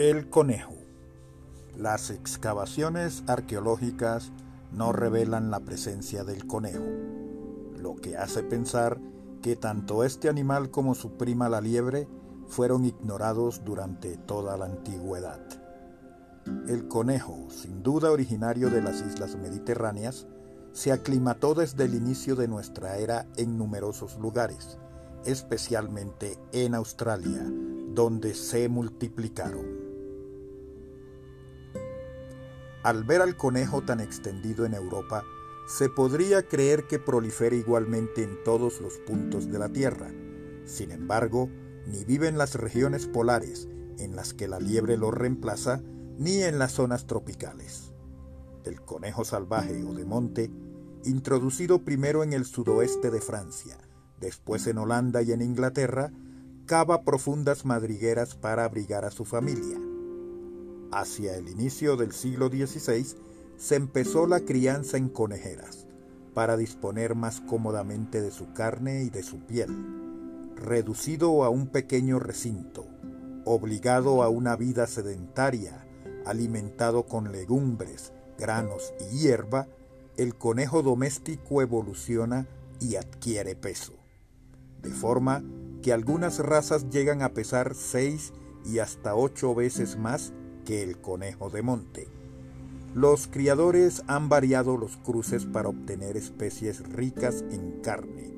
El conejo. Las excavaciones arqueológicas no revelan la presencia del conejo, lo que hace pensar que tanto este animal como su prima la liebre fueron ignorados durante toda la antigüedad. El conejo, sin duda originario de las islas mediterráneas, se aclimató desde el inicio de nuestra era en numerosos lugares, especialmente en Australia, donde se multiplicaron. Al ver al conejo tan extendido en Europa, se podría creer que prolifera igualmente en todos los puntos de la Tierra. Sin embargo, ni vive en las regiones polares, en las que la liebre lo reemplaza, ni en las zonas tropicales. El conejo salvaje o de monte, introducido primero en el sudoeste de Francia, después en Holanda y en Inglaterra, cava profundas madrigueras para abrigar a su familia. Hacia el inicio del siglo XVI se empezó la crianza en conejeras, para disponer más cómodamente de su carne y de su piel, reducido a un pequeño recinto, obligado a una vida sedentaria, alimentado con legumbres, granos y hierba, el conejo doméstico evoluciona y adquiere peso, de forma que algunas razas llegan a pesar seis y hasta ocho veces más que el conejo de monte. Los criadores han variado los cruces para obtener especies ricas en carne,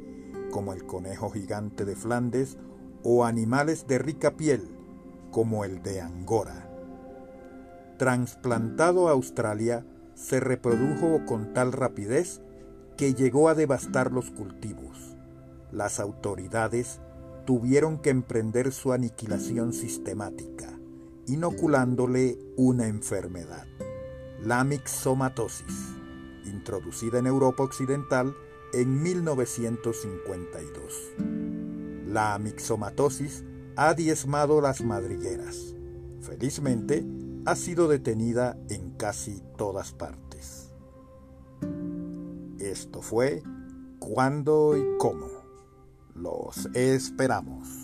como el conejo gigante de Flandes o animales de rica piel, como el de Angora. Transplantado a Australia, se reprodujo con tal rapidez que llegó a devastar los cultivos. Las autoridades tuvieron que emprender su aniquilación sistemática inoculándole una enfermedad, la mixomatosis, introducida en Europa Occidental en 1952. La mixomatosis ha diezmado las madrigueras. Felizmente, ha sido detenida en casi todas partes. Esto fue cuándo y cómo. Los esperamos.